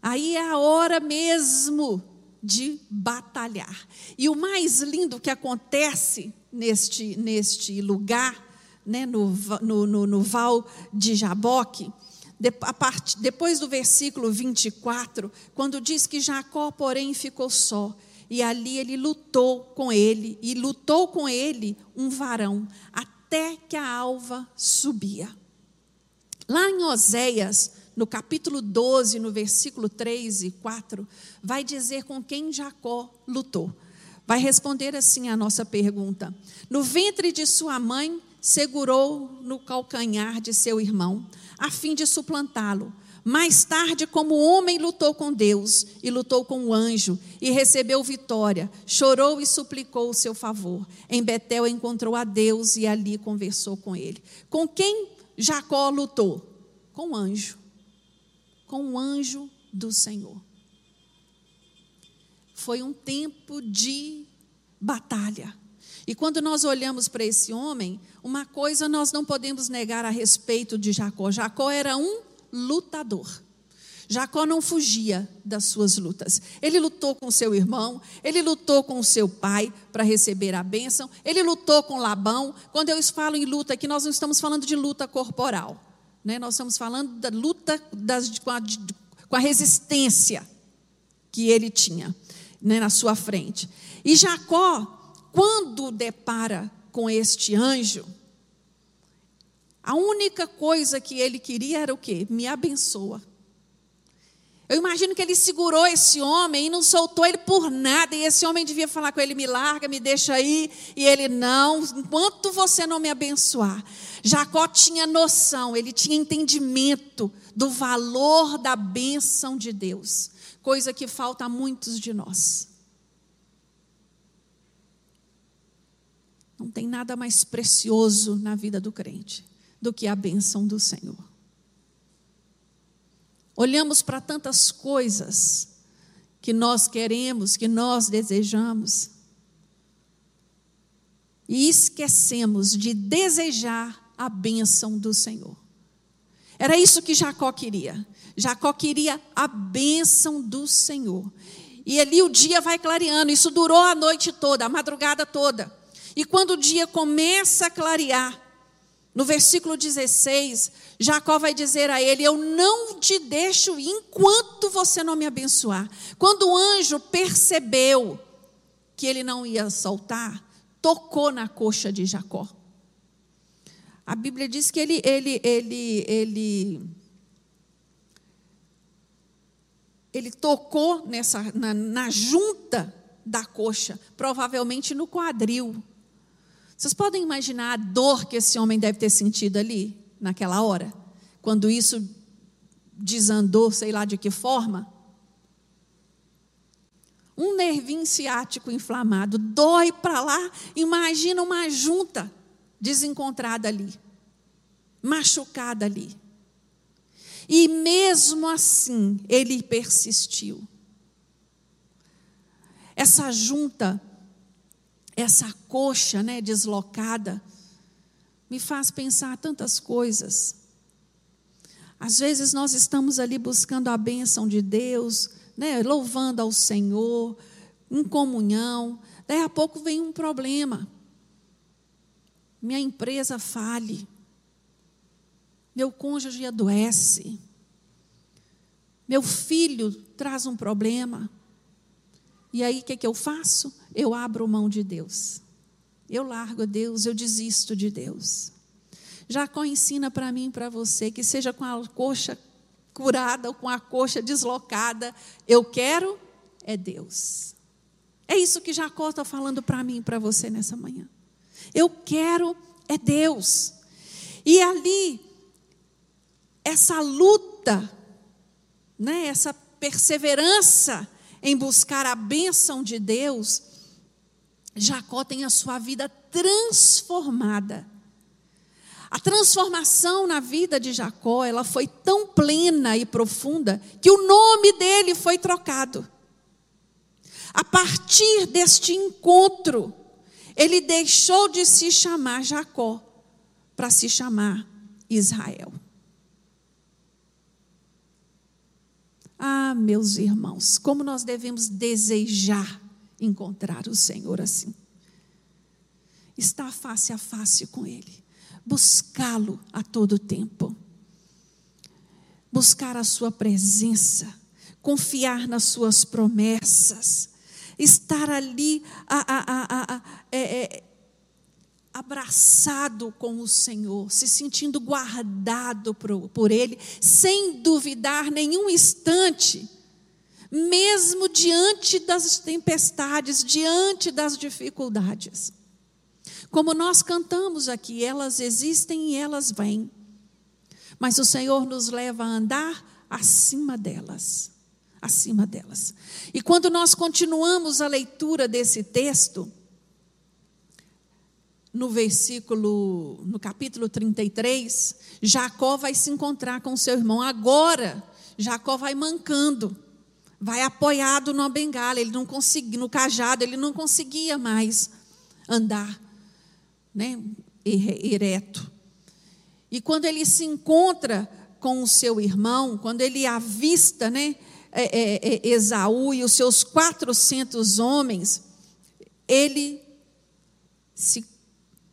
Aí é a hora mesmo de batalhar. E o mais lindo que acontece neste, neste lugar né, no, no, no, no Val de Jaboque, depois do versículo 24, quando diz que Jacó, porém, ficou só, e ali ele lutou com ele, e lutou com ele um varão, até que a alva subia. Lá em Oséias, no capítulo 12, no versículo 3 e 4, vai dizer com quem Jacó lutou. Vai responder assim a nossa pergunta: No ventre de sua mãe segurou no calcanhar de seu irmão, a fim de suplantá-lo. Mais tarde, como homem, lutou com Deus e lutou com o anjo e recebeu vitória. Chorou e suplicou o seu favor. Em Betel encontrou a Deus e ali conversou com ele. Com quem Jacó lutou? Com o anjo. Com o anjo do Senhor. Foi um tempo de batalha. E quando nós olhamos para esse homem, uma coisa nós não podemos negar a respeito de Jacó: Jacó era um lutador. Jacó não fugia das suas lutas. Ele lutou com seu irmão, ele lutou com seu pai para receber a bênção, ele lutou com Labão. Quando eu falo em luta aqui, nós não estamos falando de luta corporal, né? nós estamos falando da luta das, com, a, com, a, resistência que ele tinha né, na sua frente. E Jacó, quando depara com este anjo, a única coisa que ele queria era o quê? Me abençoa. Eu imagino que ele segurou esse homem e não soltou ele por nada. E esse homem devia falar com ele: me larga, me deixa aí. E ele: não, enquanto você não me abençoar. Jacó tinha noção, ele tinha entendimento do valor da bênção de Deus, coisa que falta a muitos de nós. Não tem nada mais precioso na vida do crente do que a bênção do Senhor. Olhamos para tantas coisas que nós queremos, que nós desejamos, e esquecemos de desejar a bênção do Senhor. Era isso que Jacó queria. Jacó queria a bênção do Senhor. E ali o dia vai clareando. Isso durou a noite toda, a madrugada toda. E quando o dia começa a clarear, No versículo 16, Jacó vai dizer a ele: Eu não te deixo enquanto você não me abençoar. Quando o anjo percebeu que ele não ia soltar, tocou na coxa de Jacó. A Bíblia diz que ele, ele, ele, ele, ele tocou nessa, na, na junta da coxa, provavelmente no quadril. Vocês podem imaginar a dor que esse homem deve ter sentido ali, naquela hora, quando isso desandou, sei lá de que forma? Um nervinho ciático inflamado, dói para lá, imagina uma junta desencontrada ali, machucada ali. E mesmo assim, ele persistiu. Essa junta essa coxa né, deslocada, me faz pensar tantas coisas. Às vezes nós estamos ali buscando a bênção de Deus, né, louvando ao Senhor, em comunhão, daí a pouco vem um problema. Minha empresa fale, meu cônjuge adoece, meu filho traz um problema. E aí o que, que eu faço? Eu abro mão de Deus. Eu largo Deus, eu desisto de Deus. Jacó ensina para mim e para você que seja com a coxa curada ou com a coxa deslocada, eu quero é Deus. É isso que Jacó está falando para mim e para você nessa manhã. Eu quero é Deus. E ali, essa luta, né, essa perseverança em buscar a bênção de Deus, Jacó tem a sua vida transformada. A transformação na vida de Jacó, ela foi tão plena e profunda que o nome dele foi trocado. A partir deste encontro, ele deixou de se chamar Jacó para se chamar Israel. Ah, meus irmãos, como nós devemos desejar encontrar o Senhor assim. Estar face a face com Ele, buscá-lo a todo tempo, buscar a Sua presença, confiar nas Suas promessas, estar ali a, a, a, é, é, abraçado com o Senhor, se sentindo guardado por, por Ele, sem duvidar nenhum instante mesmo diante das tempestades, diante das dificuldades. Como nós cantamos aqui, elas existem e elas vêm, mas o Senhor nos leva a andar acima delas. Acima delas. E quando nós continuamos a leitura desse texto, no versículo, no capítulo 33, Jacó vai se encontrar com seu irmão. Agora, Jacó vai mancando vai apoiado numa bengala, ele não conseguia, no cajado, ele não conseguia mais andar, né, ereto. E quando ele se encontra com o seu irmão, quando ele avista, né, é, é, é, Esaú e os seus 400 homens, ele se,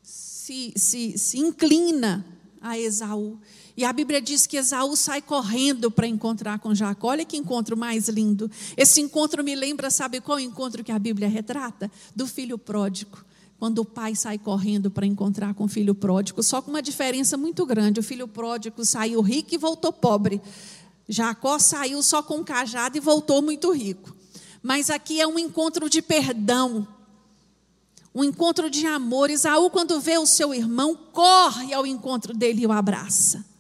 se, se, se inclina a Esaú e a Bíblia diz que Esaú sai correndo para encontrar com Jacó. Olha que encontro mais lindo. Esse encontro me lembra, sabe qual encontro que a Bíblia retrata? Do filho pródigo. Quando o pai sai correndo para encontrar com o filho pródigo, só com uma diferença muito grande. O filho pródigo saiu rico e voltou pobre. Jacó saiu só com um cajado e voltou muito rico. Mas aqui é um encontro de perdão, um encontro de amor. Esaú, quando vê o seu irmão, corre ao encontro dele e o abraça.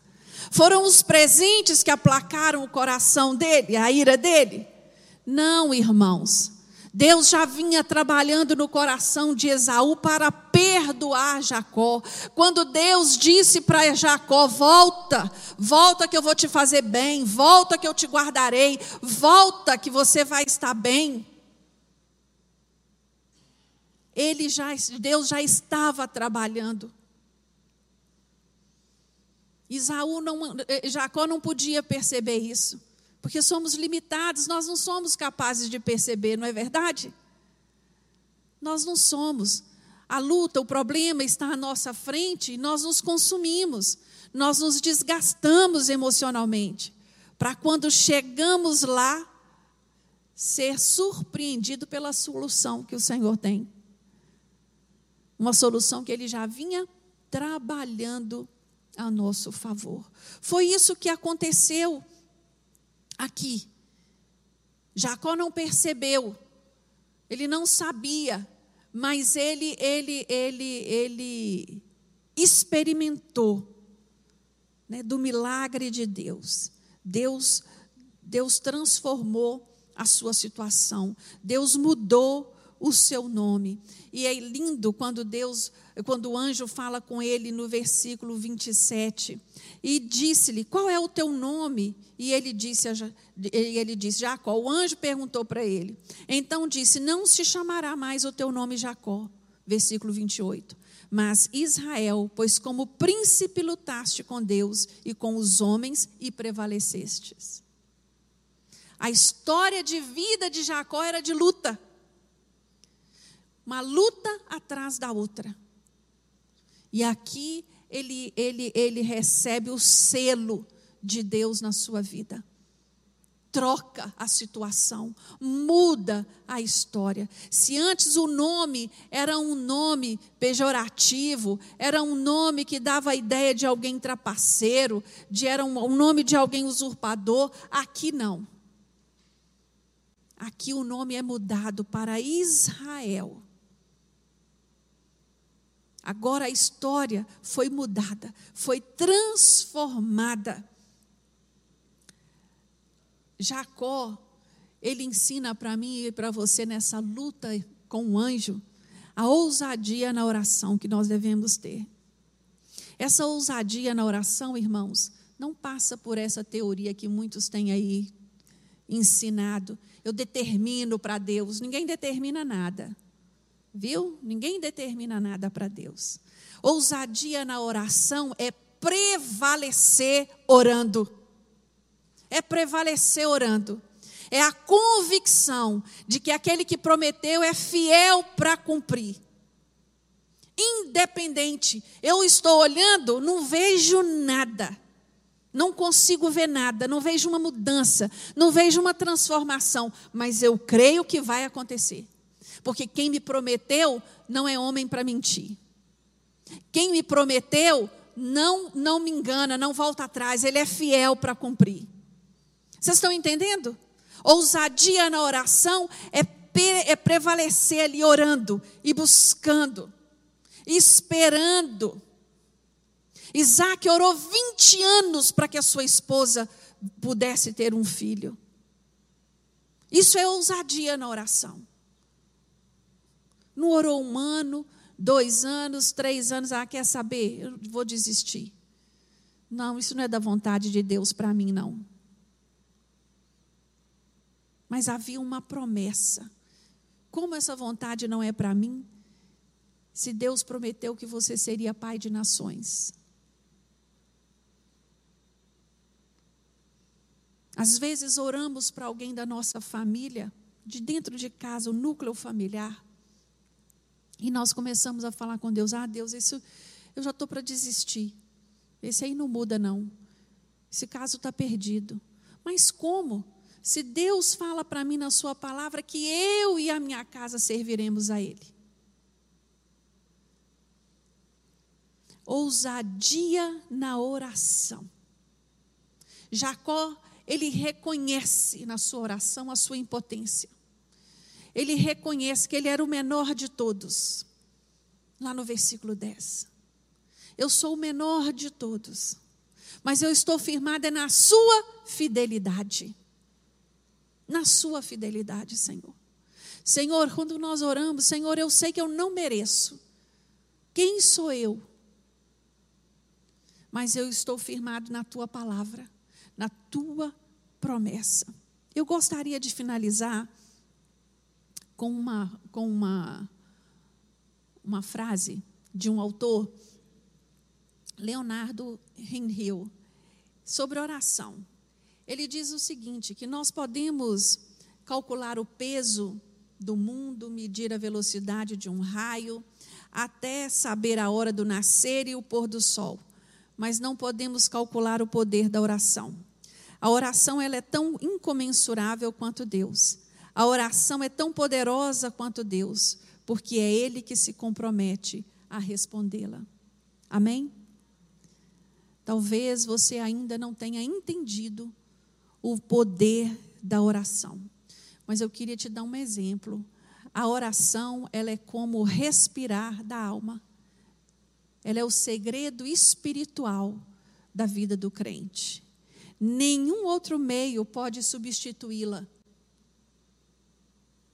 Foram os presentes que aplacaram o coração dele, a ira dele? Não, irmãos. Deus já vinha trabalhando no coração de Esaú para perdoar Jacó. Quando Deus disse para Jacó: Volta, volta que eu vou te fazer bem, volta que eu te guardarei, volta que você vai estar bem. Ele já, Deus já estava trabalhando. Isaú não, eh, Jacó não podia perceber isso, porque somos limitados, nós não somos capazes de perceber, não é verdade? Nós não somos. a luta, o problema está à nossa frente, nós nos consumimos, nós nos desgastamos emocionalmente, para quando chegamos lá, ser surpreendido pela solução que o Senhor tem. Uma solução que ele já vinha trabalhando a nosso favor. Foi isso que aconteceu aqui. Jacó não percebeu, ele não sabia, mas ele, ele, ele, ele experimentou né, do milagre de Deus. Deus, Deus transformou a sua situação. Deus mudou o seu nome. E é lindo quando Deus, quando o anjo fala com ele no versículo 27, e disse-lhe: "Qual é o teu nome?" E ele disse, ele disse Jacó. O anjo perguntou para ele. Então disse: "Não se chamará mais o teu nome Jacó." Versículo 28. Mas Israel, pois como príncipe lutaste com Deus e com os homens e prevalecestes. A história de vida de Jacó era de luta. Uma luta atrás da outra. E aqui ele, ele, ele recebe o selo de Deus na sua vida. Troca a situação, muda a história. Se antes o nome era um nome pejorativo, era um nome que dava a ideia de alguém trapaceiro, de era um, um nome de alguém usurpador, aqui não. Aqui o nome é mudado para Israel. Agora a história foi mudada, foi transformada. Jacó, ele ensina para mim e para você nessa luta com o anjo, a ousadia na oração que nós devemos ter. Essa ousadia na oração, irmãos, não passa por essa teoria que muitos têm aí ensinado, eu determino para Deus. Ninguém determina nada. Viu? Ninguém determina nada para Deus. Ousadia na oração é prevalecer orando. É prevalecer orando. É a convicção de que aquele que prometeu é fiel para cumprir. Independente, eu estou olhando, não vejo nada. Não consigo ver nada, não vejo uma mudança, não vejo uma transformação, mas eu creio que vai acontecer. Porque quem me prometeu não é homem para mentir. Quem me prometeu não não me engana, não volta atrás, ele é fiel para cumprir. Vocês estão entendendo? Ousadia na oração é, é prevalecer ali orando e buscando, esperando Isaac orou 20 anos para que a sua esposa pudesse ter um filho. Isso é ousadia na oração. Não orou um ano, dois anos, três anos, ah, quer saber? Eu vou desistir. Não, isso não é da vontade de Deus para mim, não. Mas havia uma promessa. Como essa vontade não é para mim? Se Deus prometeu que você seria pai de nações. Às vezes oramos para alguém da nossa família, de dentro de casa, o núcleo familiar. E nós começamos a falar com Deus: Ah, Deus, isso eu já estou para desistir. Esse aí não muda, não. Esse caso está perdido. Mas como? Se Deus fala para mim na Sua palavra que eu e a minha casa serviremos a Ele. Ousadia na oração. Jacó ele reconhece na sua oração a sua impotência. Ele reconhece que ele era o menor de todos. Lá no versículo 10. Eu sou o menor de todos, mas eu estou firmada na sua fidelidade. Na sua fidelidade, Senhor. Senhor, quando nós oramos, Senhor, eu sei que eu não mereço. Quem sou eu? Mas eu estou firmado na tua palavra, na tua promessa. Eu gostaria de finalizar com uma, com uma, uma frase de um autor, Leonardo Henriel, sobre oração. Ele diz o seguinte: que nós podemos calcular o peso do mundo, medir a velocidade de um raio, até saber a hora do nascer e o pôr do sol, mas não podemos calcular o poder da oração. A oração ela é tão incomensurável quanto Deus. A oração é tão poderosa quanto Deus, porque é Ele que se compromete a respondê-la. Amém? Talvez você ainda não tenha entendido o poder da oração, mas eu queria te dar um exemplo. A oração, ela é como respirar da alma. Ela é o segredo espiritual da vida do crente. Nenhum outro meio pode substituí-la.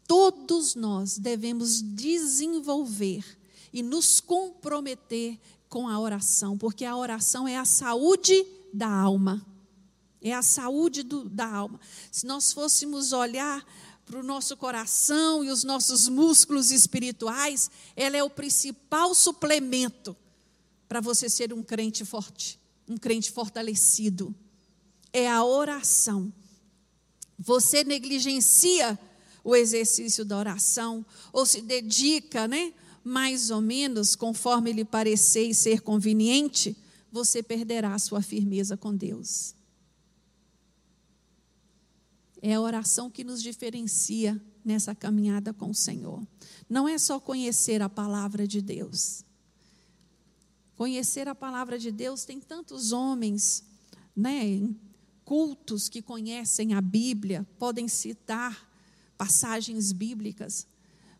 Todos nós devemos desenvolver e nos comprometer com a oração, porque a oração é a saúde da alma. É a saúde do, da alma. Se nós fôssemos olhar para o nosso coração e os nossos músculos espirituais, ela é o principal suplemento para você ser um crente forte, um crente fortalecido. É a oração. Você negligencia o exercício da oração, ou se dedica, né, mais ou menos conforme lhe parecer e ser conveniente, você perderá a sua firmeza com Deus. É a oração que nos diferencia nessa caminhada com o Senhor. Não é só conhecer a palavra de Deus. Conhecer a palavra de Deus tem tantos homens, né, cultos que conhecem a Bíblia, podem citar passagens bíblicas,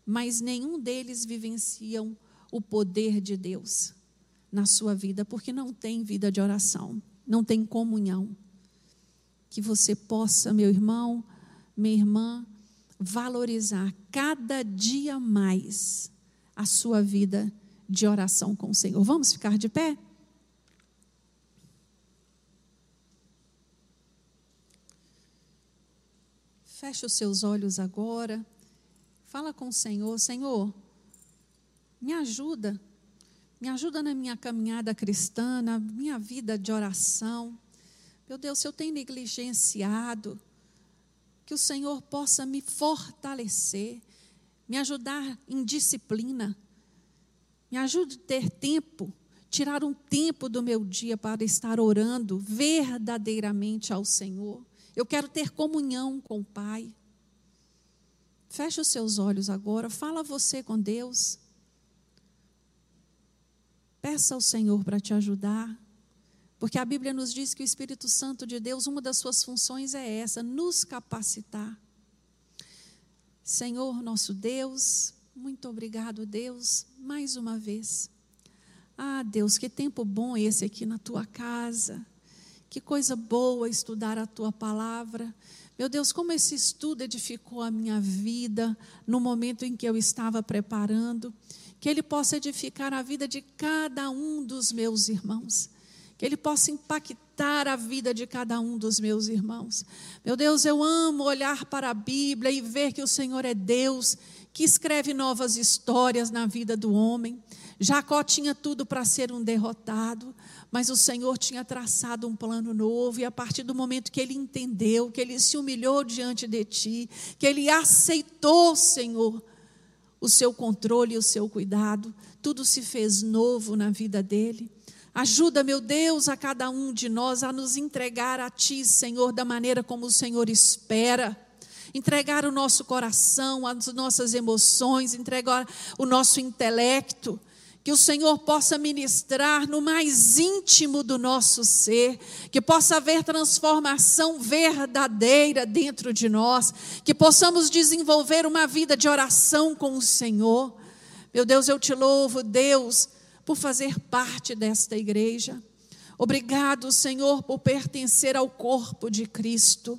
mas nenhum deles vivenciam o poder de Deus na sua vida, porque não tem vida de oração, não tem comunhão. Que você possa, meu irmão, minha irmã, valorizar cada dia mais a sua vida de oração com o Senhor. Vamos ficar de pé? Feche os seus olhos agora. Fala com o Senhor: Senhor, me ajuda. Me ajuda na minha caminhada cristã, na minha vida de oração. Meu Deus, se eu tenho negligenciado, que o Senhor possa me fortalecer, me ajudar em disciplina. Me ajude a ter tempo, tirar um tempo do meu dia para estar orando verdadeiramente ao Senhor. Eu quero ter comunhão com o Pai. Feche os seus olhos agora, fala você com Deus. Peça ao Senhor para te ajudar, porque a Bíblia nos diz que o Espírito Santo de Deus, uma das suas funções é essa, nos capacitar. Senhor, nosso Deus, muito obrigado, Deus, mais uma vez. Ah, Deus, que tempo bom esse aqui na tua casa. Que coisa boa estudar a tua palavra. Meu Deus, como esse estudo edificou a minha vida no momento em que eu estava preparando. Que ele possa edificar a vida de cada um dos meus irmãos. Que ele possa impactar a vida de cada um dos meus irmãos. Meu Deus, eu amo olhar para a Bíblia e ver que o Senhor é Deus que escreve novas histórias na vida do homem. Jacó tinha tudo para ser um derrotado, mas o Senhor tinha traçado um plano novo, e a partir do momento que ele entendeu, que ele se humilhou diante de ti, que ele aceitou, Senhor, o seu controle e o seu cuidado, tudo se fez novo na vida dele. Ajuda, meu Deus, a cada um de nós a nos entregar a Ti, Senhor, da maneira como o Senhor espera. Entregar o nosso coração, as nossas emoções, entregar o nosso intelecto, que o Senhor possa ministrar no mais íntimo do nosso ser, que possa haver transformação verdadeira dentro de nós, que possamos desenvolver uma vida de oração com o Senhor. Meu Deus, eu te louvo, Deus, por fazer parte desta igreja. Obrigado, Senhor, por pertencer ao corpo de Cristo.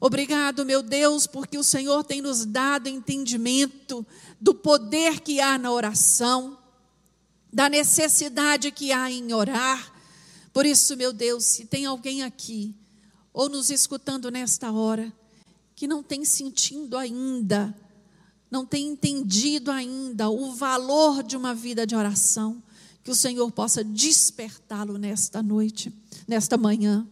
Obrigado, meu Deus, porque o Senhor tem nos dado entendimento do poder que há na oração da necessidade que há em orar. Por isso, meu Deus, se tem alguém aqui, ou nos escutando nesta hora, que não tem sentido ainda, não tem entendido ainda o valor de uma vida de oração, que o Senhor possa despertá-lo nesta noite, nesta manhã.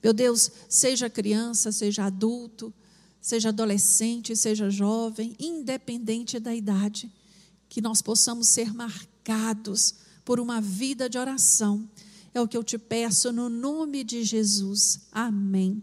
Meu Deus, seja criança, seja adulto, seja adolescente, seja jovem, independente da idade, que nós possamos ser marcados por uma vida de oração. É o que eu te peço no nome de Jesus. Amém.